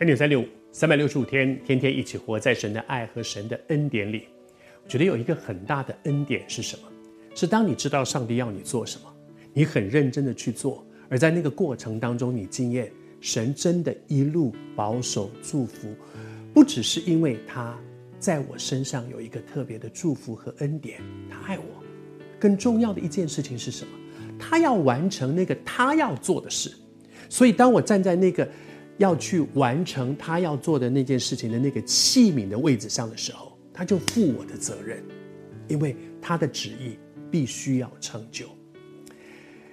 恩典三六五，三百六十五天，天天一起活在神的爱和神的恩典里。我觉得有一个很大的恩典是什么？是当你知道上帝要你做什么，你很认真的去做，而在那个过程当中，你经验神真的一路保守祝福，不只是因为他在我身上有一个特别的祝福和恩典，他爱我。更重要的一件事情是什么？他要完成那个他要做的事。所以，当我站在那个要去完成他要做的那件事情的那个器皿的位置上的时候，他就负我的责任，因为他的旨意必须要成就。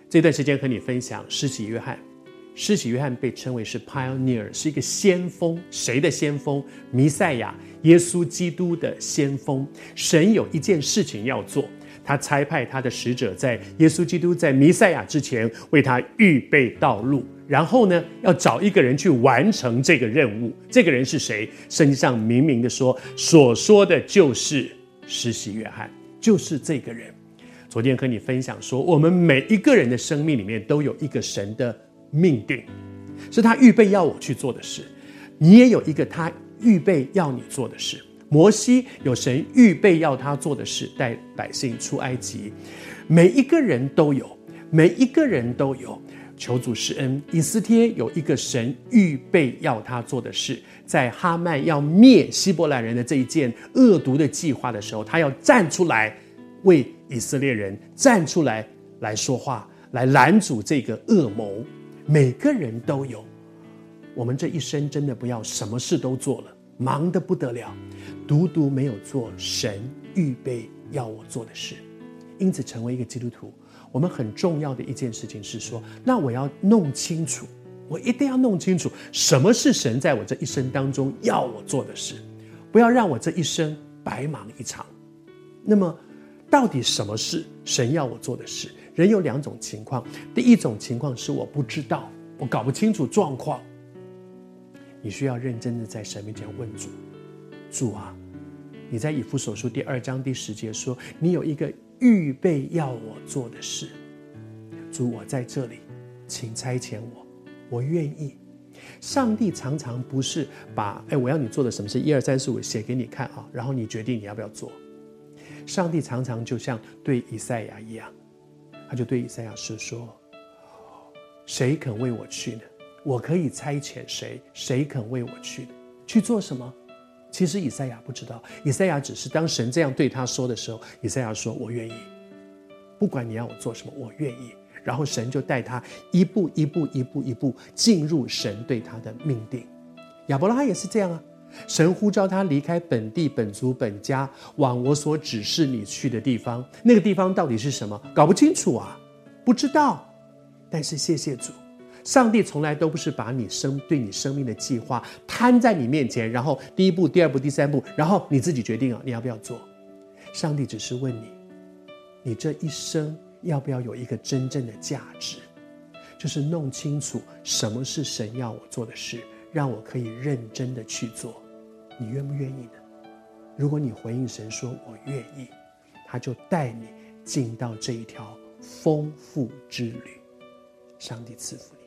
这段时间和你分享施洗约翰，施洗约翰被称为是 pioneer，是一个先锋。谁的先锋？弥赛亚，耶稣基督的先锋。神有一件事情要做。他差派他的使者在耶稣基督在弥赛亚之前为他预备道路，然后呢，要找一个人去完成这个任务。这个人是谁？圣经上明明的说，所说的就是施洗约翰，就是这个人。昨天和你分享说，我们每一个人的生命里面都有一个神的命定，是他预备要我去做的事。你也有一个他预备要你做的事。摩西有神预备要他做的事，带百姓出埃及。每一个人都有，每一个人都有。求主施恩。以斯帖有一个神预备要他做的事，在哈曼要灭希伯来人的这一件恶毒的计划的时候，他要站出来为以色列人站出来来说话，来拦阻这个恶谋。每个人都有。我们这一生真的不要什么事都做了。忙得不得了，独独没有做神预备要我做的事，因此成为一个基督徒，我们很重要的一件事情是说，那我要弄清楚，我一定要弄清楚什么是神在我这一生当中要我做的事，不要让我这一生白忙一场。那么，到底什么是神要我做的事？人有两种情况，第一种情况是我不知道，我搞不清楚状况。你需要认真的在神面前问主：“主啊，你在以弗所书第二章第十节说，你有一个预备要我做的事。主，我在这里，请差遣我，我愿意。”上帝常常不是把“哎，我要你做的什么事，一二三四五写给你看啊，然后你决定你要不要做。”上帝常常就像对以赛亚一样，他就对以赛亚说：“说，谁肯为我去呢？”我可以差遣谁？谁肯为我去？去做什么？其实以赛亚不知道，以赛亚只是当神这样对他说的时候，以赛亚说：“我愿意，不管你让我做什么，我愿意。”然后神就带他一步一步、一步一步进入神对他的命定。亚伯拉罕也是这样啊，神呼召他离开本地、本族、本家，往我所指示你去的地方。那个地方到底是什么？搞不清楚啊，不知道。但是谢谢主。上帝从来都不是把你生对你生命的计划摊在你面前，然后第一步、第二步、第三步，然后你自己决定啊，你要不要做？上帝只是问你，你这一生要不要有一个真正的价值，就是弄清楚什么是神要我做的事，让我可以认真的去做。你愿不愿意呢？如果你回应神说“我愿意”，他就带你进到这一条丰富之旅。上帝赐福你。